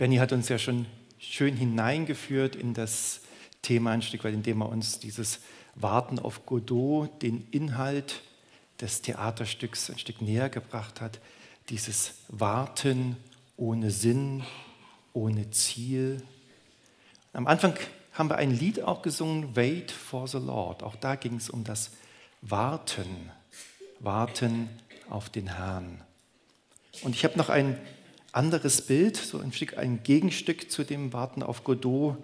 Benny hat uns ja schon schön hineingeführt in das Thema ein Stück weit, indem er uns dieses Warten auf Godot, den Inhalt des Theaterstücks ein Stück näher gebracht hat. Dieses Warten ohne Sinn, ohne Ziel. Am Anfang haben wir ein Lied auch gesungen, Wait for the Lord. Auch da ging es um das Warten, Warten auf den Herrn. Und ich habe noch ein anderes Bild, so ein, Stück, ein Gegenstück zu dem Warten auf Godot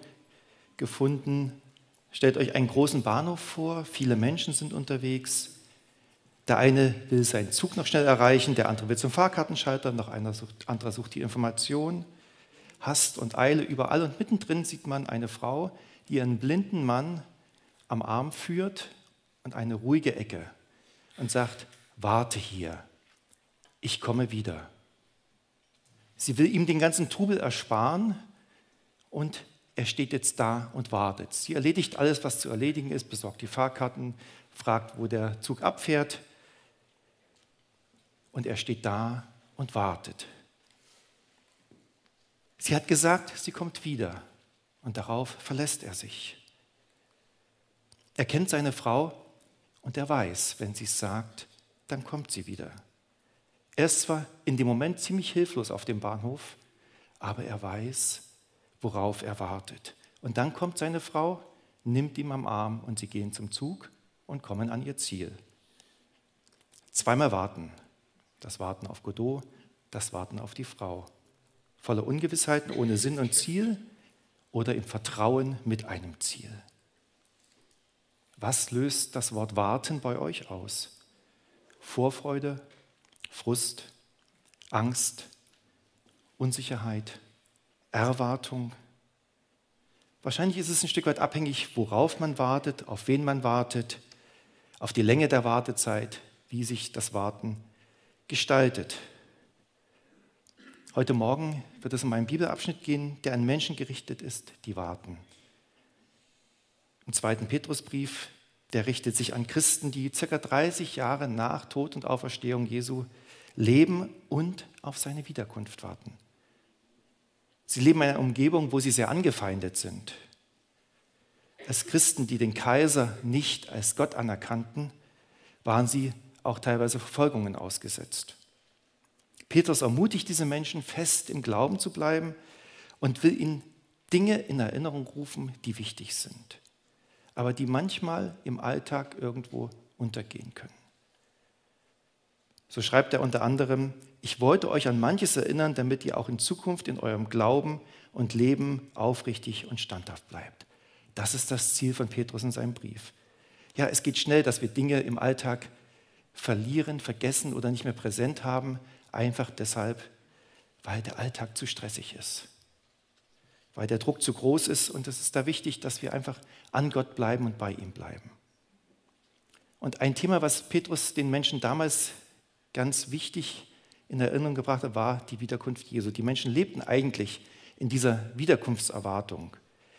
gefunden. Stellt euch einen großen Bahnhof vor, viele Menschen sind unterwegs. Der eine will seinen Zug noch schnell erreichen, der andere will zum Fahrkartenschalter, noch einer sucht, anderer sucht die Information. Hast und Eile überall und mittendrin sieht man eine Frau, die ihren blinden Mann am Arm führt und eine ruhige Ecke und sagt, warte hier, ich komme wieder. Sie will ihm den ganzen Trubel ersparen und er steht jetzt da und wartet. Sie erledigt alles, was zu erledigen ist, besorgt die Fahrkarten, fragt, wo der Zug abfährt und er steht da und wartet. Sie hat gesagt, sie kommt wieder und darauf verlässt er sich. Er kennt seine Frau und er weiß, wenn sie es sagt, dann kommt sie wieder. Er ist zwar in dem Moment ziemlich hilflos auf dem Bahnhof, aber er weiß, worauf er wartet. Und dann kommt seine Frau, nimmt ihn am Arm und sie gehen zum Zug und kommen an ihr Ziel. Zweimal warten. Das Warten auf Godot, das Warten auf die Frau. Voller Ungewissheiten, ohne Sinn und Ziel oder im Vertrauen mit einem Ziel. Was löst das Wort warten bei euch aus? Vorfreude, Frust, Angst, Unsicherheit, Erwartung. Wahrscheinlich ist es ein Stück weit abhängig, worauf man wartet, auf wen man wartet, auf die Länge der Wartezeit, wie sich das Warten gestaltet. Heute Morgen wird es um einen Bibelabschnitt gehen, der an Menschen gerichtet ist, die warten. Im zweiten Petrusbrief, der richtet sich an Christen, die ca. 30 Jahre nach Tod und Auferstehung Jesu leben und auf seine Wiederkunft warten. Sie leben in einer Umgebung, wo sie sehr angefeindet sind. Als Christen, die den Kaiser nicht als Gott anerkannten, waren sie auch teilweise Verfolgungen ausgesetzt. Petrus ermutigt diese Menschen, fest im Glauben zu bleiben und will ihnen Dinge in Erinnerung rufen, die wichtig sind, aber die manchmal im Alltag irgendwo untergehen können. So schreibt er unter anderem, ich wollte euch an manches erinnern, damit ihr auch in Zukunft in eurem Glauben und Leben aufrichtig und standhaft bleibt. Das ist das Ziel von Petrus in seinem Brief. Ja, es geht schnell, dass wir Dinge im Alltag verlieren, vergessen oder nicht mehr präsent haben, einfach deshalb, weil der Alltag zu stressig ist, weil der Druck zu groß ist und es ist da wichtig, dass wir einfach an Gott bleiben und bei ihm bleiben. Und ein Thema, was Petrus den Menschen damals ganz wichtig in Erinnerung gebracht hat, war die Wiederkunft Jesu. Die Menschen lebten eigentlich in dieser Wiederkunftserwartung.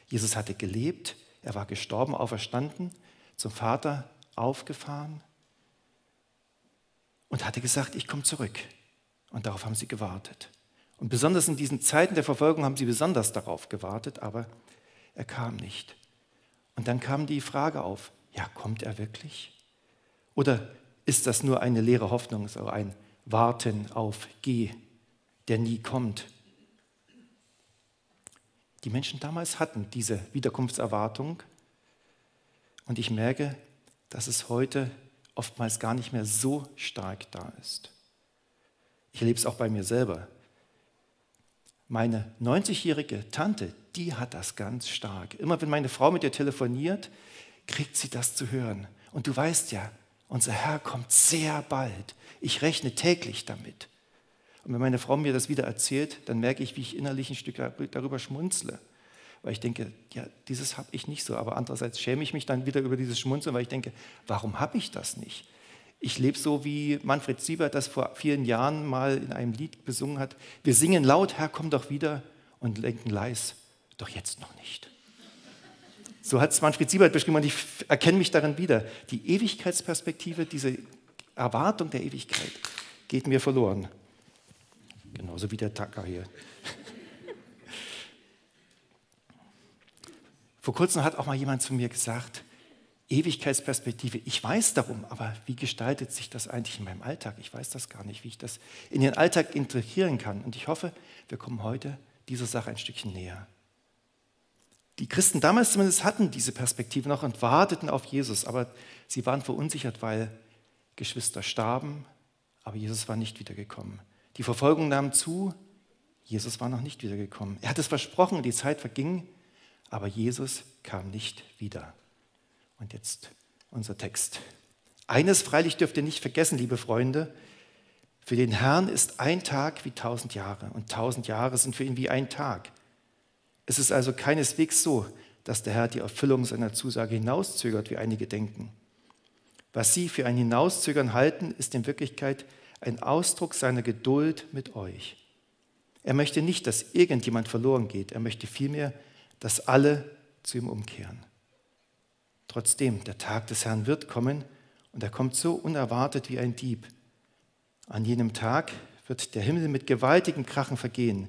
Jesus hatte gelebt, er war gestorben, auferstanden, zum Vater aufgefahren und hatte gesagt, ich komme zurück. Und darauf haben sie gewartet. Und besonders in diesen Zeiten der Verfolgung haben sie besonders darauf gewartet, aber er kam nicht. Und dann kam die Frage auf, ja, kommt er wirklich? Oder ist das nur eine leere Hoffnung, so ein Warten auf Geh, der nie kommt. Die Menschen damals hatten diese Wiederkunftserwartung und ich merke, dass es heute oftmals gar nicht mehr so stark da ist. Ich erlebe es auch bei mir selber. Meine 90-jährige Tante, die hat das ganz stark. Immer wenn meine Frau mit ihr telefoniert, kriegt sie das zu hören. Und du weißt ja, unser Herr kommt sehr bald. Ich rechne täglich damit. Und wenn meine Frau mir das wieder erzählt, dann merke ich, wie ich innerlich ein Stück darüber schmunzle. Weil ich denke, ja, dieses habe ich nicht so. Aber andererseits schäme ich mich dann wieder über dieses Schmunzeln, weil ich denke, warum habe ich das nicht? Ich lebe so, wie Manfred Siebert das vor vielen Jahren mal in einem Lied besungen hat. Wir singen laut, Herr, komm doch wieder und lenken leis, doch jetzt noch nicht. So hat es Manfred Siebert beschrieben und ich erkenne mich darin wieder. Die Ewigkeitsperspektive, diese Erwartung der Ewigkeit geht mir verloren. Genauso wie der Tacker hier. Vor kurzem hat auch mal jemand zu mir gesagt, Ewigkeitsperspektive, ich weiß darum, aber wie gestaltet sich das eigentlich in meinem Alltag? Ich weiß das gar nicht, wie ich das in den Alltag integrieren kann. Und ich hoffe, wir kommen heute dieser Sache ein Stückchen näher. Die Christen damals zumindest hatten diese Perspektive noch und warteten auf Jesus, aber sie waren verunsichert, weil Geschwister starben, aber Jesus war nicht wiedergekommen. Die Verfolgung nahm zu, Jesus war noch nicht wiedergekommen. Er hat es versprochen, die Zeit verging, aber Jesus kam nicht wieder. Und jetzt unser Text. Eines freilich dürft ihr nicht vergessen, liebe Freunde. Für den Herrn ist ein Tag wie tausend Jahre und tausend Jahre sind für ihn wie ein Tag. Es ist also keineswegs so, dass der Herr die Erfüllung seiner Zusage hinauszögert, wie einige denken. Was sie für ein Hinauszögern halten, ist in Wirklichkeit ein Ausdruck seiner Geduld mit euch. Er möchte nicht, dass irgendjemand verloren geht, er möchte vielmehr, dass alle zu ihm umkehren. Trotzdem, der Tag des Herrn wird kommen und er kommt so unerwartet wie ein Dieb. An jenem Tag wird der Himmel mit gewaltigem Krachen vergehen.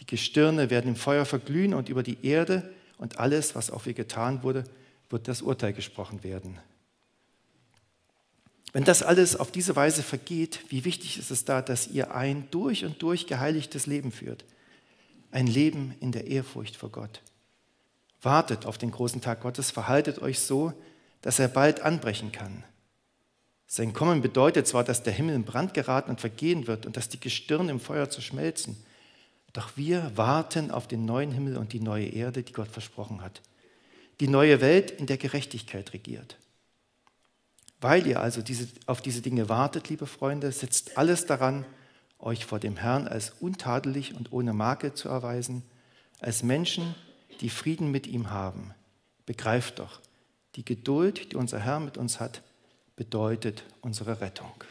Die Gestirne werden im Feuer verglühen und über die Erde und alles, was auf ihr getan wurde, wird das Urteil gesprochen werden. Wenn das alles auf diese Weise vergeht, wie wichtig ist es da, dass ihr ein durch und durch geheiligtes Leben führt? Ein Leben in der Ehrfurcht vor Gott. Wartet auf den großen Tag Gottes, verhaltet euch so, dass er bald anbrechen kann. Sein Kommen bedeutet zwar, dass der Himmel in Brand geraten und vergehen wird und dass die Gestirne im Feuer zerschmelzen, doch wir warten auf den neuen Himmel und die neue Erde, die Gott versprochen hat. Die neue Welt, in der Gerechtigkeit regiert. Weil ihr also diese, auf diese Dinge wartet, liebe Freunde, setzt alles daran, euch vor dem Herrn als untadelig und ohne Makel zu erweisen, als Menschen, die Frieden mit ihm haben. Begreift doch, die Geduld, die unser Herr mit uns hat, bedeutet unsere Rettung.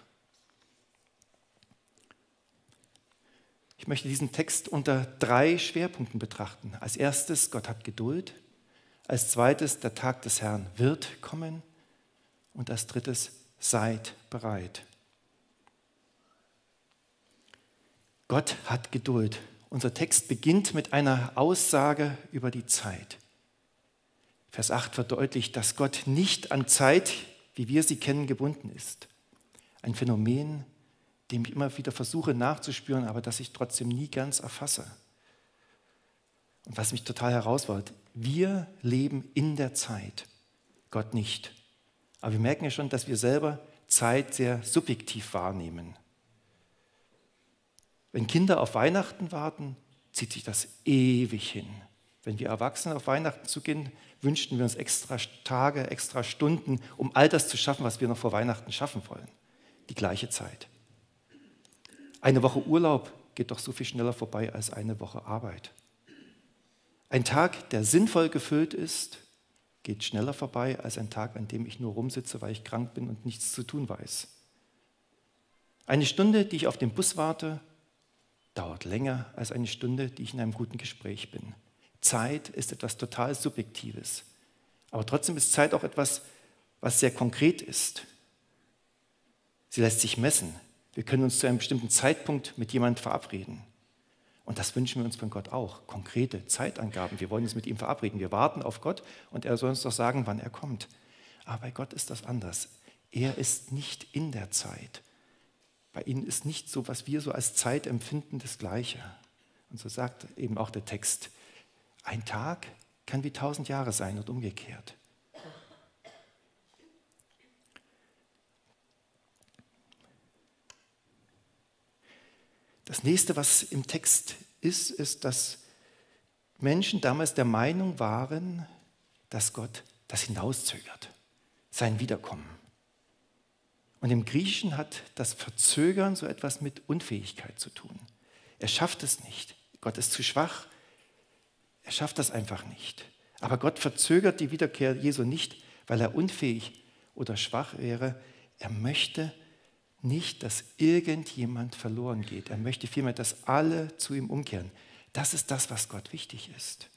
Ich möchte diesen Text unter drei Schwerpunkten betrachten. Als erstes, Gott hat Geduld. Als zweites, der Tag des Herrn wird kommen. Und als drittes, seid bereit. Gott hat Geduld. Unser Text beginnt mit einer Aussage über die Zeit. Vers 8 verdeutlicht, dass Gott nicht an Zeit, wie wir sie kennen, gebunden ist. Ein Phänomen, dem ich immer wieder versuche nachzuspüren, aber das ich trotzdem nie ganz erfasse. Und was mich total herausfordert, wir leben in der Zeit, Gott nicht. Aber wir merken ja schon, dass wir selber Zeit sehr subjektiv wahrnehmen. Wenn Kinder auf Weihnachten warten, zieht sich das ewig hin. Wenn wir Erwachsene auf Weihnachten zugehen, wünschten wir uns extra Tage, extra Stunden, um all das zu schaffen, was wir noch vor Weihnachten schaffen wollen. Die gleiche Zeit. Eine Woche Urlaub geht doch so viel schneller vorbei als eine Woche Arbeit. Ein Tag, der sinnvoll gefüllt ist, geht schneller vorbei als ein Tag, an dem ich nur rumsitze, weil ich krank bin und nichts zu tun weiß. Eine Stunde, die ich auf den Bus warte, dauert länger als eine Stunde, die ich in einem guten Gespräch bin. Zeit ist etwas total Subjektives. Aber trotzdem ist Zeit auch etwas, was sehr konkret ist. Sie lässt sich messen. Wir können uns zu einem bestimmten Zeitpunkt mit jemandem verabreden. Und das wünschen wir uns von Gott auch. Konkrete Zeitangaben. Wir wollen uns mit ihm verabreden. Wir warten auf Gott und er soll uns doch sagen, wann er kommt. Aber bei Gott ist das anders. Er ist nicht in der Zeit. Bei ihnen ist nicht so, was wir so als Zeit empfinden, das Gleiche. Und so sagt eben auch der Text, ein Tag kann wie tausend Jahre sein und umgekehrt. Das nächste, was im Text ist, ist, dass Menschen damals der Meinung waren, dass Gott das hinauszögert, sein Wiederkommen. Und im Griechischen hat das Verzögern so etwas mit Unfähigkeit zu tun. Er schafft es nicht. Gott ist zu schwach. Er schafft das einfach nicht. Aber Gott verzögert die Wiederkehr Jesu nicht, weil er unfähig oder schwach wäre. Er möchte nicht, dass irgendjemand verloren geht. Er möchte vielmehr, dass alle zu ihm umkehren. Das ist das, was Gott wichtig ist.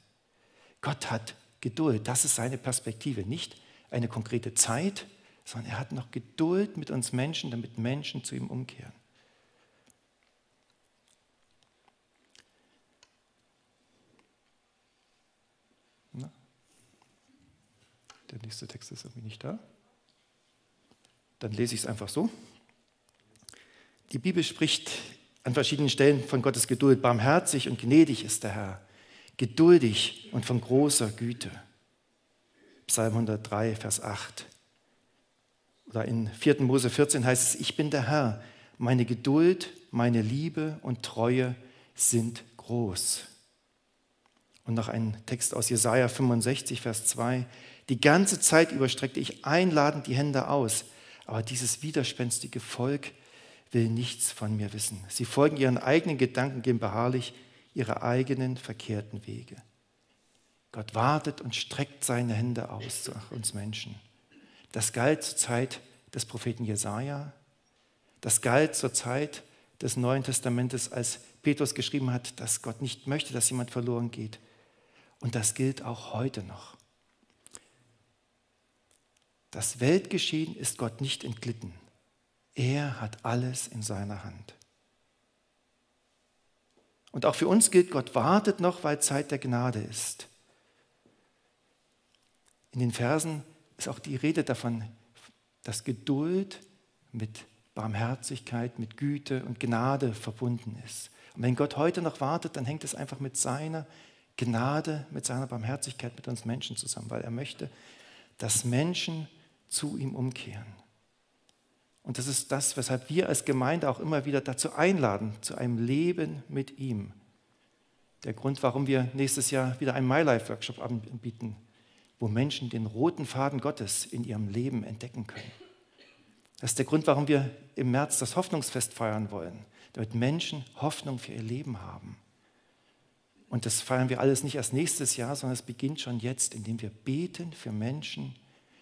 Gott hat Geduld. Das ist seine Perspektive. Nicht eine konkrete Zeit, sondern er hat noch Geduld mit uns Menschen, damit Menschen zu ihm umkehren. nächste Text ist irgendwie nicht da. Dann lese ich es einfach so. Die Bibel spricht an verschiedenen Stellen von Gottes Geduld. Barmherzig und gnädig ist der Herr, geduldig und von großer Güte. Psalm 103, Vers 8. Oder in 4. Mose 14 heißt es, ich bin der Herr, meine Geduld, meine Liebe und Treue sind groß. Und noch ein Text aus Jesaja 65, Vers 2. Die ganze Zeit über streckte ich einladend die Hände aus, aber dieses widerspenstige Volk will nichts von mir wissen. Sie folgen ihren eigenen Gedanken, gehen beharrlich ihre eigenen verkehrten Wege. Gott wartet und streckt seine Hände aus nach uns Menschen. Das galt zur Zeit des Propheten Jesaja. Das galt zur Zeit des Neuen Testamentes, als Petrus geschrieben hat, dass Gott nicht möchte, dass jemand verloren geht. Und das gilt auch heute noch. Das Weltgeschehen ist Gott nicht entglitten. Er hat alles in seiner Hand. Und auch für uns gilt, Gott wartet noch, weil Zeit der Gnade ist. In den Versen ist auch die Rede davon, dass Geduld mit Barmherzigkeit, mit Güte und Gnade verbunden ist. Und wenn Gott heute noch wartet, dann hängt es einfach mit seiner Gnade, mit seiner Barmherzigkeit mit uns Menschen zusammen, weil er möchte, dass Menschen zu ihm umkehren. Und das ist das, weshalb wir als Gemeinde auch immer wieder dazu einladen, zu einem Leben mit ihm. Der Grund, warum wir nächstes Jahr wieder einen MyLife-Workshop anbieten, wo Menschen den roten Faden Gottes in ihrem Leben entdecken können. Das ist der Grund, warum wir im März das Hoffnungsfest feiern wollen, damit Menschen Hoffnung für ihr Leben haben. Und das feiern wir alles nicht erst nächstes Jahr, sondern es beginnt schon jetzt, indem wir beten für Menschen,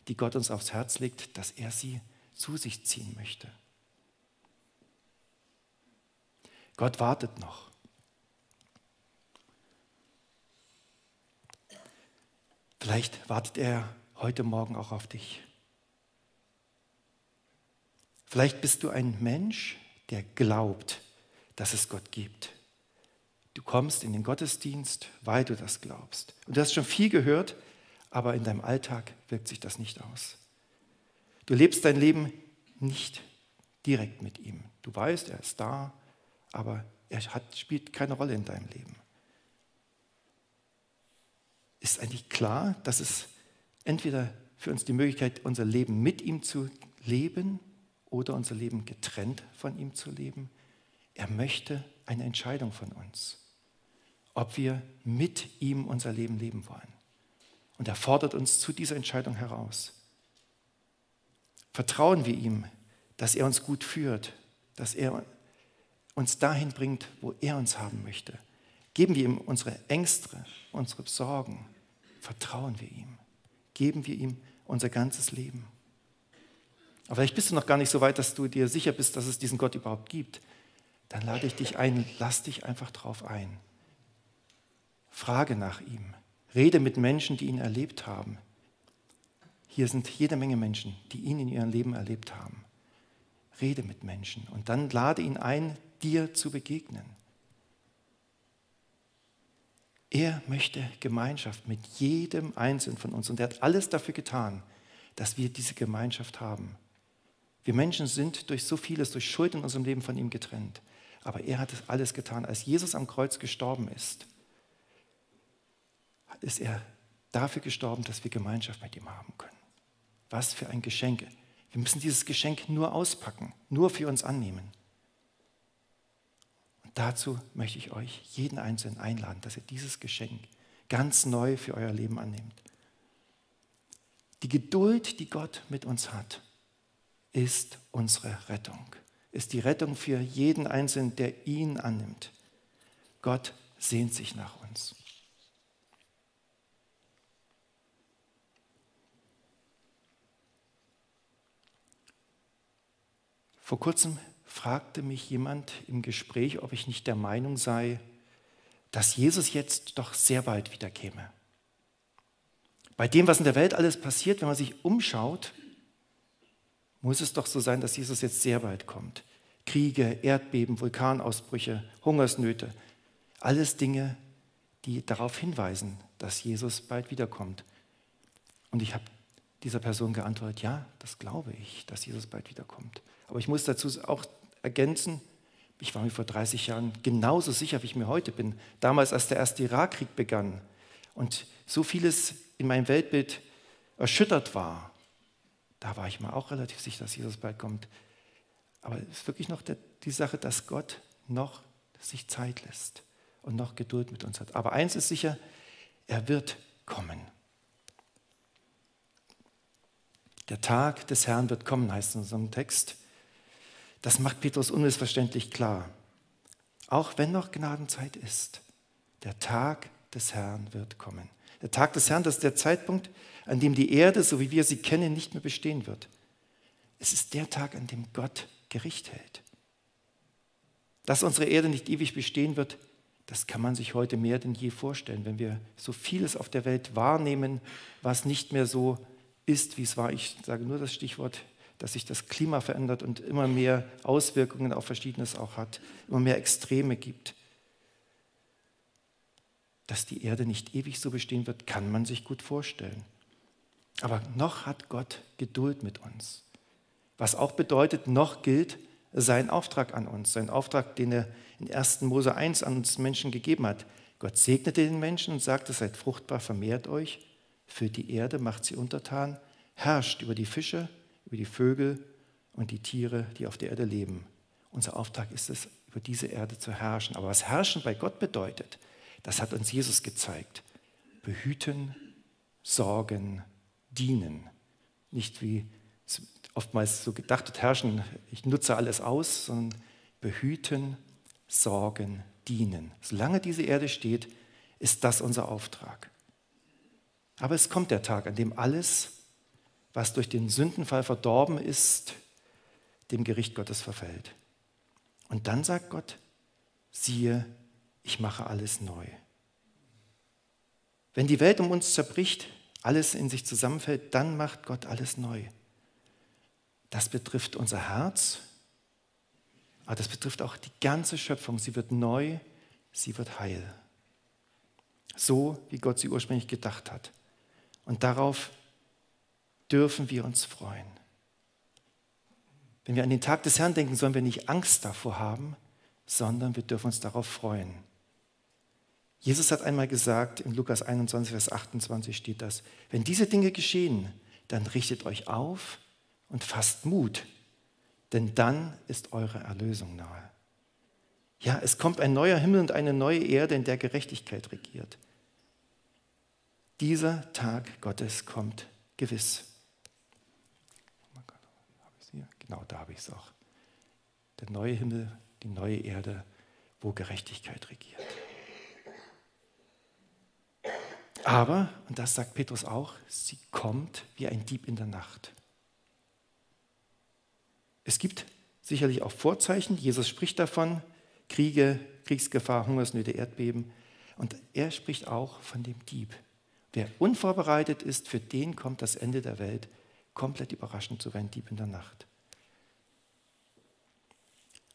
die Gott uns aufs Herz legt, dass er sie zu sich ziehen möchte. Gott wartet noch. Vielleicht wartet er heute Morgen auch auf dich. Vielleicht bist du ein Mensch, der glaubt, dass es Gott gibt. Du kommst in den Gottesdienst, weil du das glaubst. Und du hast schon viel gehört, aber in deinem Alltag wirkt sich das nicht aus. Du lebst dein Leben nicht direkt mit ihm. Du weißt, er ist da, aber er hat, spielt keine Rolle in deinem Leben. Ist eigentlich klar, dass es entweder für uns die Möglichkeit, unser Leben mit ihm zu leben oder unser Leben getrennt von ihm zu leben. Er möchte eine Entscheidung von uns, ob wir mit ihm unser Leben leben wollen. Und er fordert uns zu dieser Entscheidung heraus. Vertrauen wir ihm, dass er uns gut führt, dass er uns dahin bringt, wo er uns haben möchte. Geben wir ihm unsere Ängste, unsere Sorgen. Vertrauen wir ihm. Geben wir ihm unser ganzes Leben. Aber vielleicht bist du noch gar nicht so weit, dass du dir sicher bist, dass es diesen Gott überhaupt gibt. Dann lade ich dich ein, lass dich einfach drauf ein. Frage nach ihm. Rede mit Menschen, die ihn erlebt haben, hier sind jede Menge Menschen, die ihn in ihrem Leben erlebt haben. Rede mit Menschen und dann lade ihn ein, dir zu begegnen. Er möchte Gemeinschaft mit jedem Einzelnen von uns und er hat alles dafür getan, dass wir diese Gemeinschaft haben. Wir Menschen sind durch so vieles, durch Schuld in unserem Leben von ihm getrennt. Aber er hat es alles getan. Als Jesus am Kreuz gestorben ist, ist er dafür gestorben, dass wir Gemeinschaft mit ihm haben können. Was für ein Geschenk. Wir müssen dieses Geschenk nur auspacken, nur für uns annehmen. Dazu möchte ich euch jeden Einzelnen einladen, dass ihr dieses Geschenk ganz neu für euer Leben annehmt. Die Geduld, die Gott mit uns hat, ist unsere Rettung, ist die Rettung für jeden Einzelnen, der ihn annimmt. Gott sehnt sich nach uns. Vor kurzem fragte mich jemand im Gespräch, ob ich nicht der Meinung sei, dass Jesus jetzt doch sehr bald wieder käme. Bei dem, was in der Welt alles passiert, wenn man sich umschaut, muss es doch so sein, dass Jesus jetzt sehr bald kommt. Kriege, Erdbeben, Vulkanausbrüche, Hungersnöte, alles Dinge, die darauf hinweisen, dass Jesus bald wiederkommt. Und ich habe dieser Person geantwortet, ja, das glaube ich, dass Jesus bald wiederkommt. Aber ich muss dazu auch ergänzen, ich war mir vor 30 Jahren genauso sicher, wie ich mir heute bin. Damals, als der erste Irakkrieg begann und so vieles in meinem Weltbild erschüttert war, da war ich mir auch relativ sicher, dass Jesus bald kommt. Aber es ist wirklich noch die Sache, dass Gott noch sich Zeit lässt und noch Geduld mit uns hat. Aber eins ist sicher, er wird kommen. Der Tag des Herrn wird kommen, heißt es in unserem Text. Das macht Petrus unmissverständlich klar. Auch wenn noch Gnadenzeit ist, der Tag des Herrn wird kommen. Der Tag des Herrn, das ist der Zeitpunkt, an dem die Erde, so wie wir sie kennen, nicht mehr bestehen wird. Es ist der Tag, an dem Gott Gericht hält. Dass unsere Erde nicht ewig bestehen wird, das kann man sich heute mehr denn je vorstellen, wenn wir so vieles auf der Welt wahrnehmen, was nicht mehr so ist, wie es war. Ich sage nur das Stichwort dass sich das Klima verändert und immer mehr Auswirkungen auf Verschiedenes auch hat, immer mehr Extreme gibt. Dass die Erde nicht ewig so bestehen wird, kann man sich gut vorstellen. Aber noch hat Gott Geduld mit uns. Was auch bedeutet, noch gilt sein Auftrag an uns, sein Auftrag, den er in 1. Mose 1 an uns Menschen gegeben hat. Gott segnete den Menschen und sagte, seid fruchtbar, vermehrt euch, füllt die Erde, macht sie untertan, herrscht über die Fische, über die Vögel und die Tiere, die auf der Erde leben. Unser Auftrag ist es, über diese Erde zu herrschen. Aber was Herrschen bei Gott bedeutet, das hat uns Jesus gezeigt. Behüten, sorgen, dienen. Nicht wie oftmals so gedacht wird, herrschen, ich nutze alles aus, sondern behüten, sorgen, dienen. Solange diese Erde steht, ist das unser Auftrag. Aber es kommt der Tag, an dem alles was durch den Sündenfall verdorben ist, dem Gericht Gottes verfällt. Und dann sagt Gott, siehe, ich mache alles neu. Wenn die Welt um uns zerbricht, alles in sich zusammenfällt, dann macht Gott alles neu. Das betrifft unser Herz, aber das betrifft auch die ganze Schöpfung. Sie wird neu, sie wird heil. So, wie Gott sie ursprünglich gedacht hat. Und darauf dürfen wir uns freuen. Wenn wir an den Tag des Herrn denken, sollen wir nicht Angst davor haben, sondern wir dürfen uns darauf freuen. Jesus hat einmal gesagt, in Lukas 21, Vers 28 steht das, wenn diese Dinge geschehen, dann richtet euch auf und fasst Mut, denn dann ist eure Erlösung nahe. Ja, es kommt ein neuer Himmel und eine neue Erde, in der Gerechtigkeit regiert. Dieser Tag Gottes kommt gewiss. Genau da habe ich es auch. Der neue Himmel, die neue Erde, wo Gerechtigkeit regiert. Aber, und das sagt Petrus auch, sie kommt wie ein Dieb in der Nacht. Es gibt sicherlich auch Vorzeichen. Jesus spricht davon, Kriege, Kriegsgefahr, Hungersnöte, Erdbeben. Und er spricht auch von dem Dieb. Wer unvorbereitet ist, für den kommt das Ende der Welt komplett überraschend, so wie ein Dieb in der Nacht.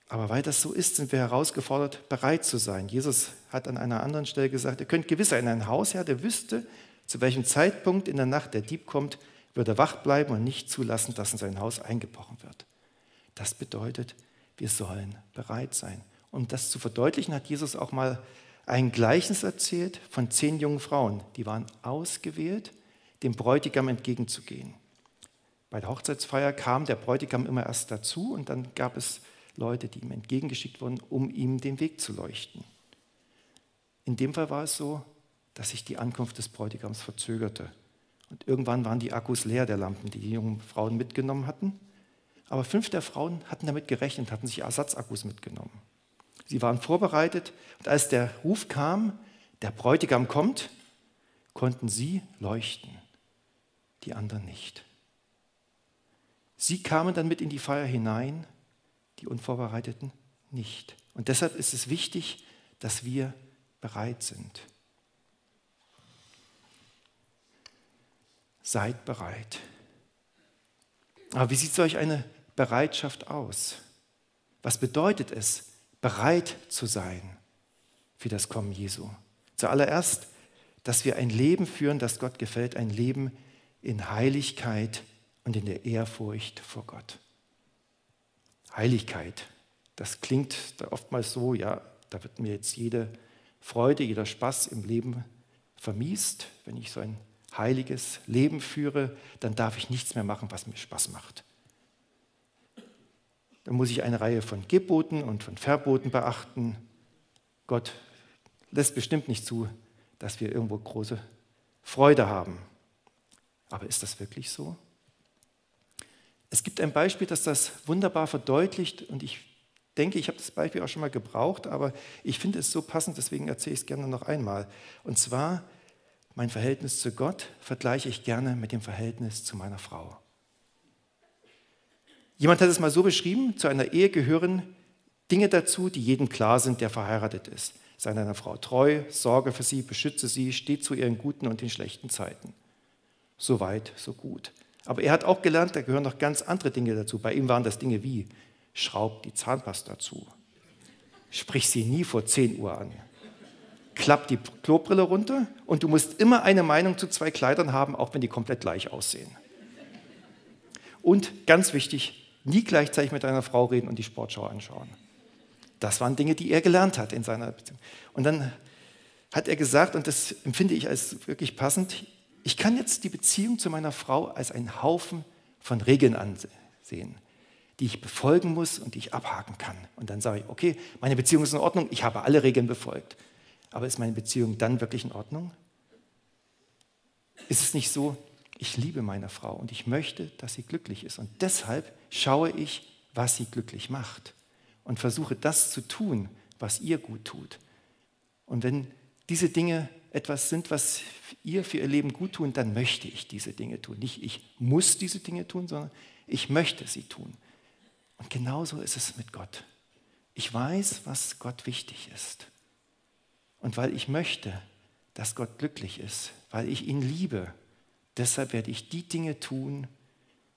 Aber weil das so ist, sind wir herausgefordert, bereit zu sein. Jesus hat an einer anderen Stelle gesagt, ihr könnt gewiss sein, ein Hausherr, der wüsste, zu welchem Zeitpunkt in der Nacht der Dieb kommt, würde wach bleiben und nicht zulassen, dass in sein Haus eingebrochen wird. Das bedeutet, wir sollen bereit sein. Um das zu verdeutlichen, hat Jesus auch mal ein Gleichnis erzählt von zehn jungen Frauen, die waren ausgewählt, dem Bräutigam entgegenzugehen. Bei der Hochzeitsfeier kam der Bräutigam immer erst dazu und dann gab es Leute, die ihm entgegengeschickt wurden, um ihm den Weg zu leuchten. In dem Fall war es so, dass sich die Ankunft des Bräutigams verzögerte. Und irgendwann waren die Akkus leer der Lampen, die die jungen Frauen mitgenommen hatten. Aber fünf der Frauen hatten damit gerechnet, hatten sich Ersatzakkus mitgenommen. Sie waren vorbereitet und als der Ruf kam, der Bräutigam kommt, konnten sie leuchten, die anderen nicht. Sie kamen dann mit in die Feier hinein die Unvorbereiteten nicht. Und deshalb ist es wichtig, dass wir bereit sind. Seid bereit. Aber wie sieht solch eine Bereitschaft aus? Was bedeutet es, bereit zu sein für das Kommen Jesu? Zuallererst, dass wir ein Leben führen, das Gott gefällt, ein Leben in Heiligkeit und in der Ehrfurcht vor Gott. Heiligkeit, das klingt oftmals so, ja, da wird mir jetzt jede Freude, jeder Spaß im Leben vermiest. Wenn ich so ein heiliges Leben führe, dann darf ich nichts mehr machen, was mir Spaß macht. Dann muss ich eine Reihe von Geboten und von Verboten beachten. Gott lässt bestimmt nicht zu, dass wir irgendwo große Freude haben. Aber ist das wirklich so? Es gibt ein Beispiel, das das wunderbar verdeutlicht und ich denke, ich habe das Beispiel auch schon mal gebraucht, aber ich finde es so passend, deswegen erzähle ich es gerne noch einmal. Und zwar, mein Verhältnis zu Gott vergleiche ich gerne mit dem Verhältnis zu meiner Frau. Jemand hat es mal so beschrieben, zu einer Ehe gehören Dinge dazu, die jedem klar sind, der verheiratet ist. Sei deiner Frau treu, sorge für sie, beschütze sie, steht zu ihren guten und den schlechten Zeiten. So weit, so gut. Aber er hat auch gelernt, da gehören noch ganz andere Dinge dazu. Bei ihm waren das Dinge wie, schraub die Zahnpasta zu, sprich sie nie vor 10 Uhr an, klapp die Klobrille runter und du musst immer eine Meinung zu zwei Kleidern haben, auch wenn die komplett gleich aussehen. Und ganz wichtig, nie gleichzeitig mit deiner Frau reden und die Sportschau anschauen. Das waren Dinge, die er gelernt hat in seiner Beziehung. Und dann hat er gesagt, und das empfinde ich als wirklich passend, ich kann jetzt die Beziehung zu meiner Frau als einen Haufen von Regeln ansehen, die ich befolgen muss und die ich abhaken kann. Und dann sage ich, okay, meine Beziehung ist in Ordnung, ich habe alle Regeln befolgt. Aber ist meine Beziehung dann wirklich in Ordnung? Ist es nicht so, ich liebe meine Frau und ich möchte, dass sie glücklich ist. Und deshalb schaue ich, was sie glücklich macht und versuche das zu tun, was ihr gut tut. Und wenn diese Dinge etwas sind, was ihr für ihr Leben gut tun, dann möchte ich diese Dinge tun. Nicht ich muss diese Dinge tun, sondern ich möchte sie tun. Und genauso ist es mit Gott. Ich weiß, was Gott wichtig ist. Und weil ich möchte, dass Gott glücklich ist, weil ich ihn liebe, deshalb werde ich die Dinge tun,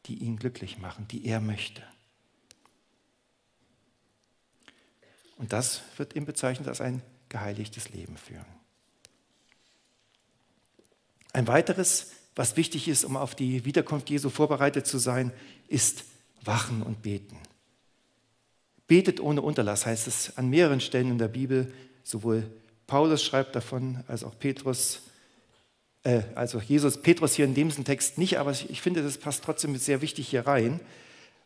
die ihn glücklich machen, die er möchte. Und das wird ihm bezeichnet als ein geheiligtes Leben führen. Ein weiteres, was wichtig ist, um auf die Wiederkunft Jesu vorbereitet zu sein, ist Wachen und Beten. Betet ohne Unterlass heißt es an mehreren Stellen in der Bibel. Sowohl Paulus schreibt davon, als auch Petrus, äh, also Jesus, Petrus hier in diesem Text nicht, aber ich finde, das passt trotzdem sehr wichtig hier rein,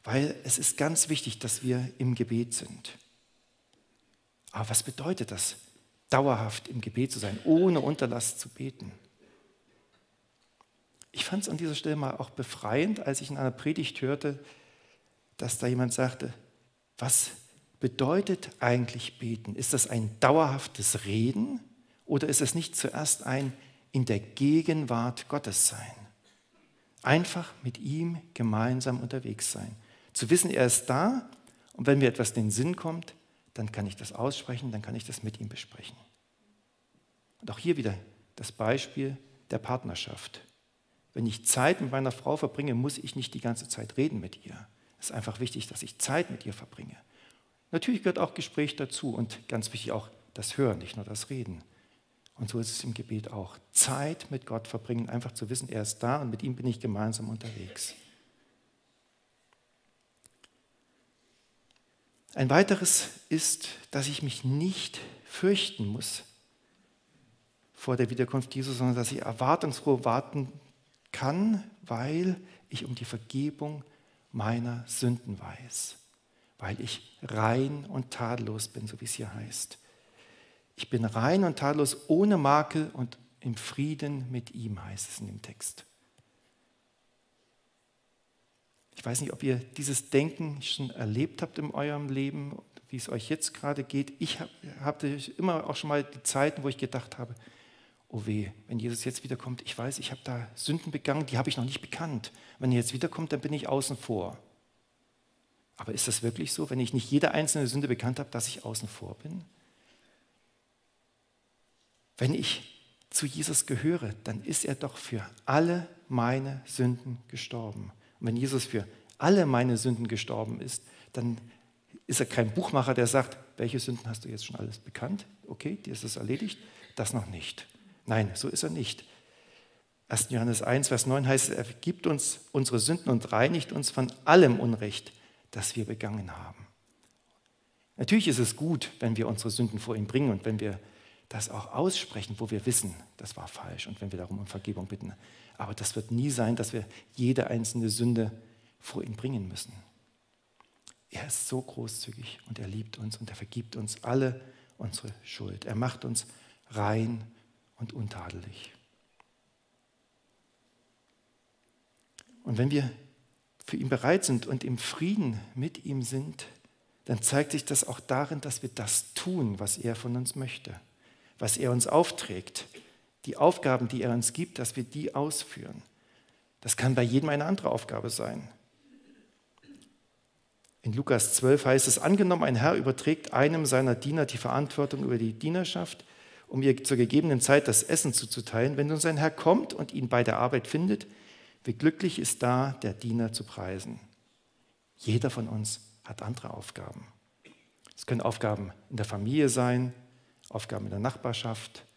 weil es ist ganz wichtig, dass wir im Gebet sind. Aber was bedeutet das, dauerhaft im Gebet zu sein, ohne Unterlass zu beten? Ich fand es an dieser Stelle mal auch befreiend, als ich in einer Predigt hörte, dass da jemand sagte, was bedeutet eigentlich beten? Ist das ein dauerhaftes Reden oder ist es nicht zuerst ein in der Gegenwart Gottes sein? Einfach mit ihm gemeinsam unterwegs sein. Zu wissen, er ist da und wenn mir etwas in den Sinn kommt, dann kann ich das aussprechen, dann kann ich das mit ihm besprechen. Und auch hier wieder das Beispiel der Partnerschaft. Wenn ich Zeit mit meiner Frau verbringe, muss ich nicht die ganze Zeit reden mit ihr. Es ist einfach wichtig, dass ich Zeit mit ihr verbringe. Natürlich gehört auch Gespräch dazu und ganz wichtig auch das Hören, nicht nur das Reden. Und so ist es im Gebet auch. Zeit mit Gott verbringen, einfach zu wissen, er ist da und mit ihm bin ich gemeinsam unterwegs. Ein weiteres ist, dass ich mich nicht fürchten muss vor der Wiederkunft Jesu, sondern dass ich erwartungsfroh warten kann, weil ich um die Vergebung meiner Sünden weiß, weil ich rein und tadellos bin, so wie es hier heißt. Ich bin rein und tadellos, ohne Makel und im Frieden mit ihm, heißt es in dem Text. Ich weiß nicht, ob ihr dieses Denken schon erlebt habt in eurem Leben, wie es euch jetzt gerade geht. Ich hatte immer auch schon mal die Zeiten, wo ich gedacht habe, oh weh, wenn Jesus jetzt wiederkommt, ich weiß, ich habe da Sünden begangen, die habe ich noch nicht bekannt. Wenn er jetzt wiederkommt, dann bin ich außen vor. Aber ist das wirklich so, wenn ich nicht jede einzelne Sünde bekannt habe, dass ich außen vor bin? Wenn ich zu Jesus gehöre, dann ist er doch für alle meine Sünden gestorben. Und wenn Jesus für alle meine Sünden gestorben ist, dann ist er kein Buchmacher, der sagt, welche Sünden hast du jetzt schon alles bekannt? Okay, dir ist es erledigt, das noch nicht. Nein, so ist er nicht. 1. Johannes 1, Vers 9 heißt er vergibt uns unsere Sünden und reinigt uns von allem Unrecht, das wir begangen haben. Natürlich ist es gut, wenn wir unsere Sünden vor ihm bringen und wenn wir das auch aussprechen, wo wir wissen, das war falsch und wenn wir darum um Vergebung bitten. Aber das wird nie sein, dass wir jede einzelne Sünde vor ihn bringen müssen. Er ist so großzügig und er liebt uns und er vergibt uns alle unsere Schuld. Er macht uns rein und untadelig. Und wenn wir für ihn bereit sind und im Frieden mit ihm sind, dann zeigt sich das auch darin, dass wir das tun, was er von uns möchte, was er uns aufträgt, die Aufgaben, die er uns gibt, dass wir die ausführen. Das kann bei jedem eine andere Aufgabe sein. In Lukas 12 heißt es, angenommen, ein Herr überträgt einem seiner Diener die Verantwortung über die Dienerschaft, um ihr zur gegebenen Zeit das Essen zuzuteilen. Wenn nun sein Herr kommt und ihn bei der Arbeit findet, wie glücklich ist da der Diener zu preisen. Jeder von uns hat andere Aufgaben. Es können Aufgaben in der Familie sein, Aufgaben in der Nachbarschaft,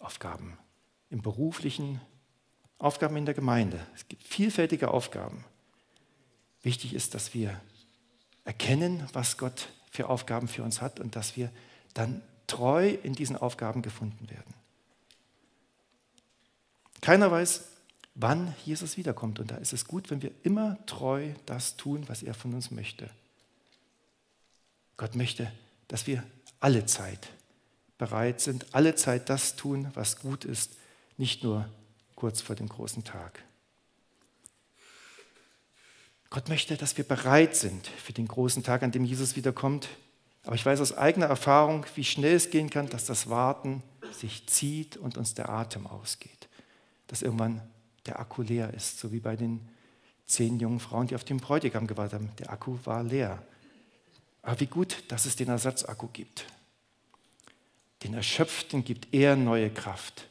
Aufgaben im beruflichen, Aufgaben in der Gemeinde. Es gibt vielfältige Aufgaben. Wichtig ist, dass wir erkennen, was Gott für Aufgaben für uns hat und dass wir dann treu in diesen Aufgaben gefunden werden. Keiner weiß, wann Jesus wiederkommt. Und da ist es gut, wenn wir immer treu das tun, was er von uns möchte. Gott möchte, dass wir alle Zeit bereit sind, alle Zeit das tun, was gut ist, nicht nur kurz vor dem großen Tag. Gott möchte, dass wir bereit sind für den großen Tag, an dem Jesus wiederkommt. Aber ich weiß aus eigener Erfahrung, wie schnell es gehen kann, dass das Warten sich zieht und uns der Atem ausgeht. Dass irgendwann der Akku leer ist, so wie bei den zehn jungen Frauen, die auf den Bräutigam gewartet haben. Der Akku war leer. Aber wie gut, dass es den Ersatzakku gibt. Den Erschöpften gibt er neue Kraft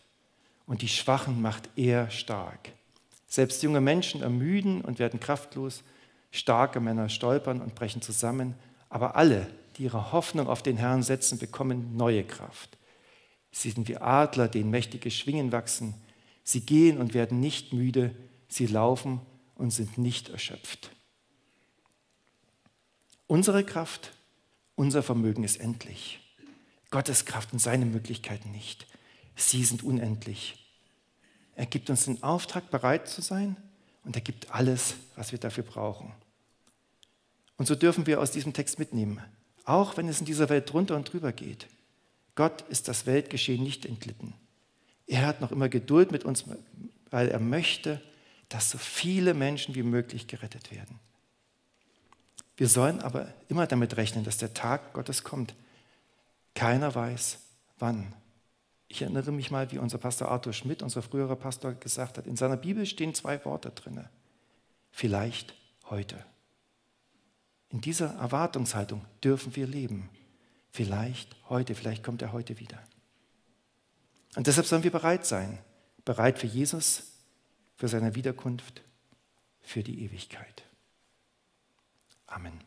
und die Schwachen macht er stark. Selbst junge Menschen ermüden und werden kraftlos, starke Männer stolpern und brechen zusammen, aber alle, die ihre Hoffnung auf den Herrn setzen, bekommen neue Kraft. Sie sind wie Adler, denen mächtige Schwingen wachsen. Sie gehen und werden nicht müde, sie laufen und sind nicht erschöpft. Unsere Kraft, unser Vermögen ist endlich. Gottes Kraft und seine Möglichkeiten nicht. Sie sind unendlich. Er gibt uns den Auftrag, bereit zu sein und er gibt alles, was wir dafür brauchen. Und so dürfen wir aus diesem Text mitnehmen, auch wenn es in dieser Welt drunter und drüber geht. Gott ist das Weltgeschehen nicht entglitten. Er hat noch immer Geduld mit uns, weil er möchte, dass so viele Menschen wie möglich gerettet werden. Wir sollen aber immer damit rechnen, dass der Tag Gottes kommt. Keiner weiß, wann. Ich erinnere mich mal, wie unser Pastor Arthur Schmidt, unser früherer Pastor, gesagt hat, in seiner Bibel stehen zwei Worte drin. Vielleicht heute. In dieser Erwartungshaltung dürfen wir leben. Vielleicht heute, vielleicht kommt er heute wieder. Und deshalb sollen wir bereit sein. Bereit für Jesus, für seine Wiederkunft, für die Ewigkeit. Amen.